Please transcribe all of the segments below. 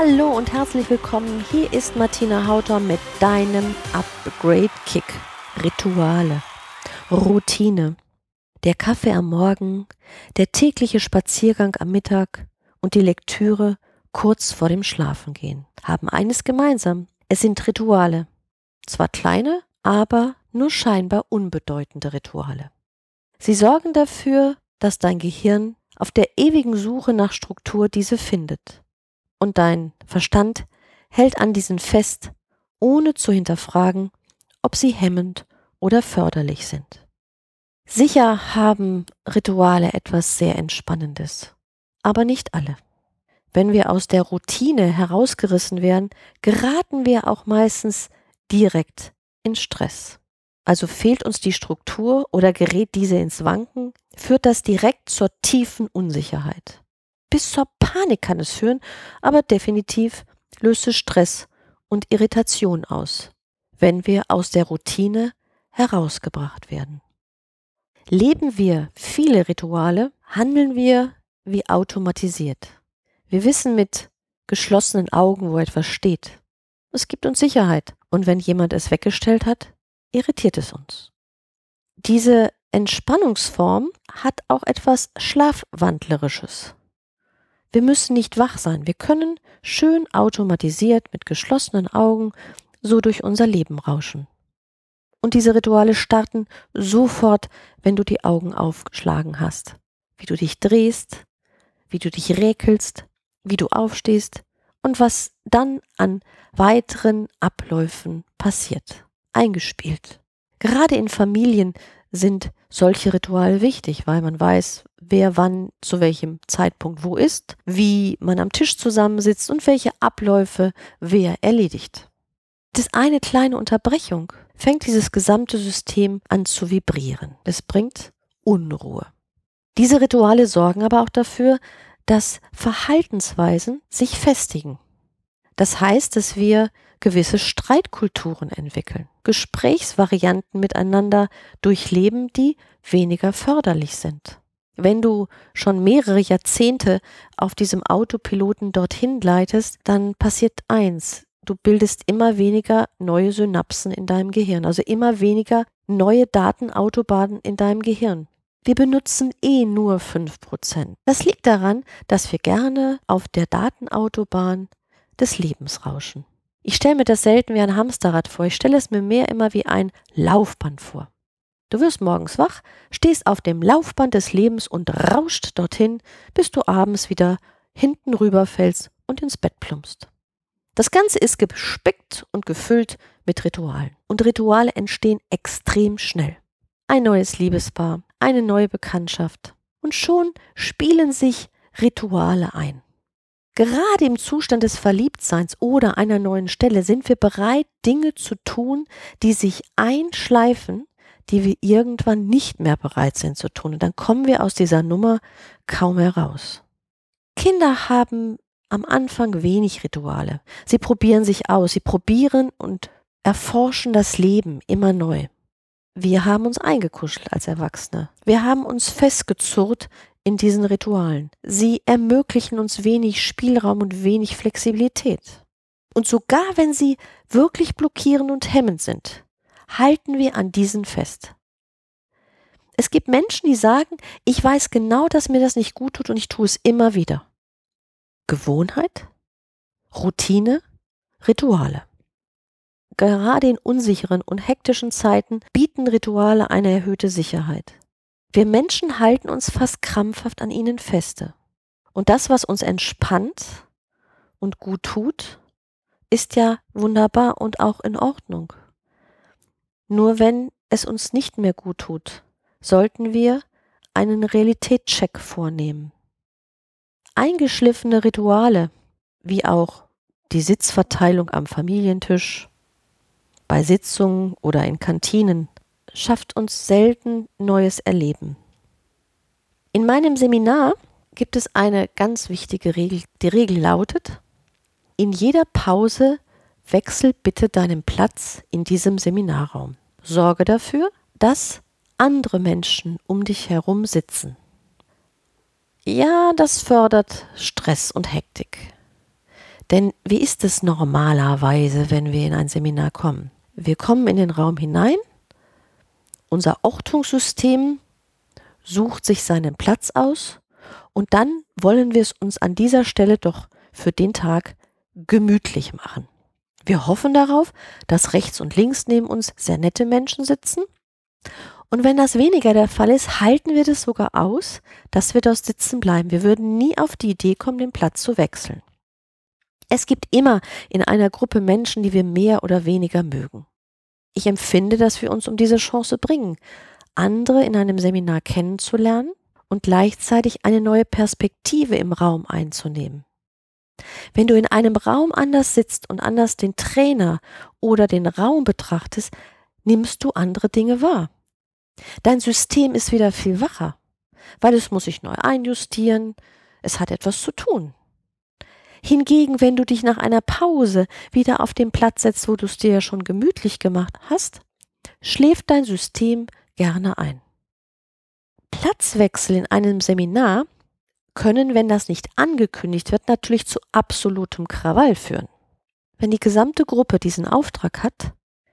Hallo und herzlich willkommen. Hier ist Martina Hauter mit deinem Upgrade Kick. Rituale, Routine, der Kaffee am Morgen, der tägliche Spaziergang am Mittag und die Lektüre kurz vor dem Schlafengehen haben eines gemeinsam. Es sind Rituale. Zwar kleine, aber nur scheinbar unbedeutende Rituale. Sie sorgen dafür, dass dein Gehirn auf der ewigen Suche nach Struktur diese findet und dein Verstand hält an diesen fest, ohne zu hinterfragen, ob sie hemmend oder förderlich sind. Sicher haben Rituale etwas sehr Entspannendes, aber nicht alle. Wenn wir aus der Routine herausgerissen werden, geraten wir auch meistens direkt in Stress. Also fehlt uns die Struktur oder gerät diese ins Wanken, führt das direkt zur tiefen Unsicherheit. Bis zur Panik kann es führen, aber definitiv löst es Stress und Irritation aus, wenn wir aus der Routine herausgebracht werden. Leben wir viele Rituale, handeln wir wie automatisiert. Wir wissen mit geschlossenen Augen, wo etwas steht. Es gibt uns Sicherheit. Und wenn jemand es weggestellt hat, irritiert es uns. Diese Entspannungsform hat auch etwas Schlafwandlerisches. Wir müssen nicht wach sein. Wir können schön automatisiert mit geschlossenen Augen so durch unser Leben rauschen. Und diese Rituale starten sofort, wenn du die Augen aufgeschlagen hast. Wie du dich drehst, wie du dich räkelst, wie du aufstehst und was dann an weiteren Abläufen passiert. Eingespielt. Gerade in Familien sind solche Rituale wichtig, weil man weiß, wer wann zu welchem Zeitpunkt wo ist, wie man am Tisch zusammensitzt und welche Abläufe wer erledigt. Das eine kleine Unterbrechung fängt dieses gesamte System an zu vibrieren. Es bringt Unruhe. Diese Rituale sorgen aber auch dafür, dass Verhaltensweisen sich festigen. Das heißt, dass wir gewisse Streitkulturen entwickeln, Gesprächsvarianten miteinander durchleben, die weniger förderlich sind. Wenn du schon mehrere Jahrzehnte auf diesem Autopiloten dorthin gleitest, dann passiert eins. Du bildest immer weniger neue Synapsen in deinem Gehirn, also immer weniger neue Datenautobahnen in deinem Gehirn. Wir benutzen eh nur fünf Prozent. Das liegt daran, dass wir gerne auf der Datenautobahn des Lebens rauschen. Ich stelle mir das selten wie ein Hamsterrad vor, ich stelle es mir mehr immer wie ein Laufband vor. Du wirst morgens wach, stehst auf dem Laufband des Lebens und rauscht dorthin, bis du abends wieder hinten rüberfällst und ins Bett plumpst. Das Ganze ist gespickt und gefüllt mit Ritualen. Und Rituale entstehen extrem schnell. Ein neues Liebespaar, eine neue Bekanntschaft. Und schon spielen sich Rituale ein. Gerade im Zustand des Verliebtseins oder einer neuen Stelle sind wir bereit, Dinge zu tun, die sich einschleifen, die wir irgendwann nicht mehr bereit sind zu tun. Und dann kommen wir aus dieser Nummer kaum heraus. Kinder haben am Anfang wenig Rituale. Sie probieren sich aus, sie probieren und erforschen das Leben immer neu. Wir haben uns eingekuschelt als Erwachsene. Wir haben uns festgezurrt in diesen Ritualen. Sie ermöglichen uns wenig Spielraum und wenig Flexibilität. Und sogar wenn sie wirklich blockierend und hemmend sind, halten wir an diesen fest. Es gibt Menschen, die sagen, ich weiß genau, dass mir das nicht gut tut und ich tue es immer wieder. Gewohnheit, Routine, Rituale. Gerade in unsicheren und hektischen Zeiten bieten Rituale eine erhöhte Sicherheit. Wir Menschen halten uns fast krampfhaft an ihnen feste. Und das, was uns entspannt und gut tut, ist ja wunderbar und auch in Ordnung. Nur wenn es uns nicht mehr gut tut, sollten wir einen Realitätscheck vornehmen. Eingeschliffene Rituale, wie auch die Sitzverteilung am Familientisch, bei Sitzungen oder in Kantinen schafft uns selten neues Erleben. In meinem Seminar gibt es eine ganz wichtige Regel. Die Regel lautet, in jeder Pause wechsel bitte deinen Platz in diesem Seminarraum. Sorge dafür, dass andere Menschen um dich herum sitzen. Ja, das fördert Stress und Hektik. Denn wie ist es normalerweise, wenn wir in ein Seminar kommen? Wir kommen in den Raum hinein, unser Ortungssystem sucht sich seinen Platz aus und dann wollen wir es uns an dieser Stelle doch für den Tag gemütlich machen. Wir hoffen darauf, dass rechts und links neben uns sehr nette Menschen sitzen. Und wenn das weniger der Fall ist, halten wir das sogar aus, dass wir dort sitzen bleiben. Wir würden nie auf die Idee kommen, den Platz zu wechseln. Es gibt immer in einer Gruppe Menschen, die wir mehr oder weniger mögen. Ich empfinde, dass wir uns um diese Chance bringen, andere in einem Seminar kennenzulernen und gleichzeitig eine neue Perspektive im Raum einzunehmen. Wenn du in einem Raum anders sitzt und anders den Trainer oder den Raum betrachtest, nimmst du andere Dinge wahr. Dein System ist wieder viel wacher, weil es muss sich neu einjustieren, es hat etwas zu tun. Hingegen, wenn du dich nach einer Pause wieder auf den Platz setzt, wo du es dir ja schon gemütlich gemacht hast, schläft dein System gerne ein. Platzwechsel in einem Seminar können, wenn das nicht angekündigt wird, natürlich zu absolutem Krawall führen. Wenn die gesamte Gruppe diesen Auftrag hat,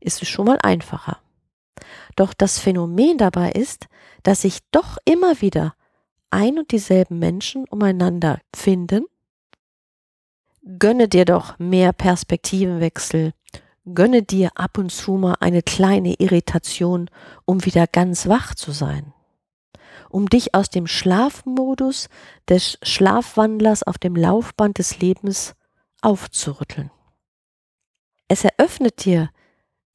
ist es schon mal einfacher. Doch das Phänomen dabei ist, dass sich doch immer wieder ein und dieselben Menschen umeinander finden Gönne dir doch mehr Perspektivenwechsel. Gönne dir ab und zu mal eine kleine Irritation, um wieder ganz wach zu sein. Um dich aus dem Schlafmodus des Schlafwandlers auf dem Laufband des Lebens aufzurütteln. Es eröffnet dir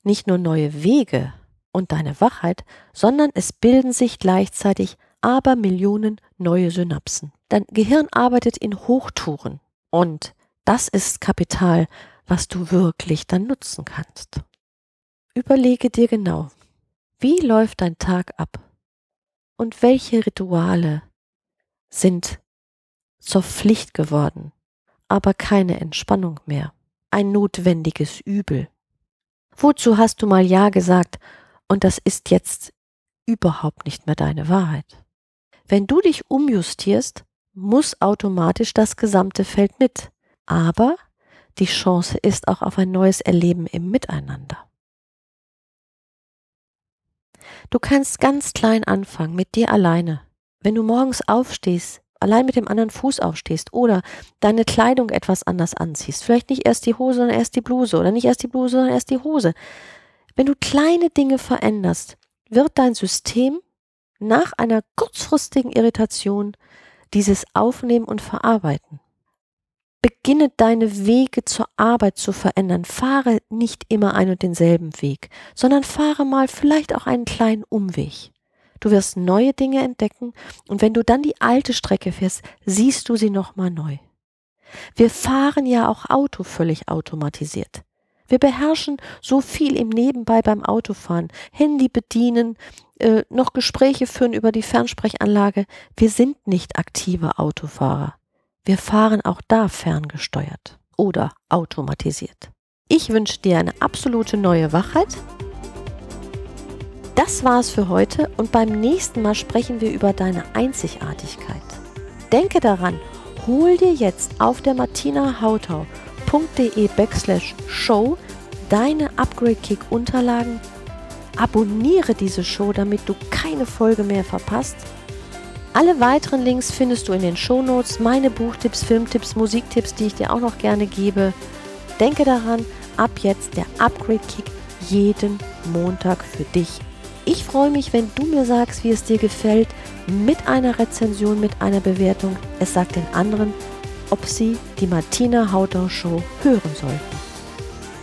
nicht nur neue Wege und deine Wachheit, sondern es bilden sich gleichzeitig aber Millionen neue Synapsen. Dein Gehirn arbeitet in Hochtouren und das ist Kapital, was du wirklich dann nutzen kannst. Überlege dir genau, wie läuft dein Tag ab und welche Rituale sind zur Pflicht geworden, aber keine Entspannung mehr, ein notwendiges Übel. Wozu hast du mal Ja gesagt und das ist jetzt überhaupt nicht mehr deine Wahrheit? Wenn du dich umjustierst, muss automatisch das gesamte Feld mit aber die Chance ist auch auf ein neues Erleben im Miteinander. Du kannst ganz klein anfangen, mit dir alleine. Wenn du morgens aufstehst, allein mit dem anderen Fuß aufstehst oder deine Kleidung etwas anders anziehst, vielleicht nicht erst die Hose, sondern erst die Bluse oder nicht erst die Bluse, sondern erst die Hose. Wenn du kleine Dinge veränderst, wird dein System nach einer kurzfristigen Irritation dieses aufnehmen und verarbeiten. Beginne deine Wege zur Arbeit zu verändern. Fahre nicht immer einen und denselben Weg, sondern fahre mal vielleicht auch einen kleinen Umweg. Du wirst neue Dinge entdecken und wenn du dann die alte Strecke fährst, siehst du sie nochmal neu. Wir fahren ja auch Auto völlig automatisiert. Wir beherrschen so viel im Nebenbei beim Autofahren, Handy bedienen, äh, noch Gespräche führen über die Fernsprechanlage. Wir sind nicht aktive Autofahrer. Wir fahren auch da ferngesteuert oder automatisiert. Ich wünsche dir eine absolute neue Wachheit. Das war's für heute und beim nächsten Mal sprechen wir über deine Einzigartigkeit. Denke daran, hol dir jetzt auf der martinahautau.de backslash show deine Upgrade Kick Unterlagen, abonniere diese Show, damit du keine Folge mehr verpasst alle weiteren Links findest du in den Shownotes, meine Buchtipps, Filmtipps, Musiktipps, die ich dir auch noch gerne gebe. Denke daran, ab jetzt der Upgrade Kick jeden Montag für dich. Ich freue mich, wenn du mir sagst, wie es dir gefällt, mit einer Rezension, mit einer Bewertung. Es sagt den anderen, ob sie die Martina Hautau Show hören sollten.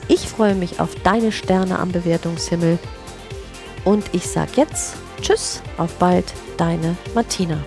Ich freue mich auf deine Sterne am Bewertungshimmel und ich sage jetzt Tschüss, auf bald, deine Martina.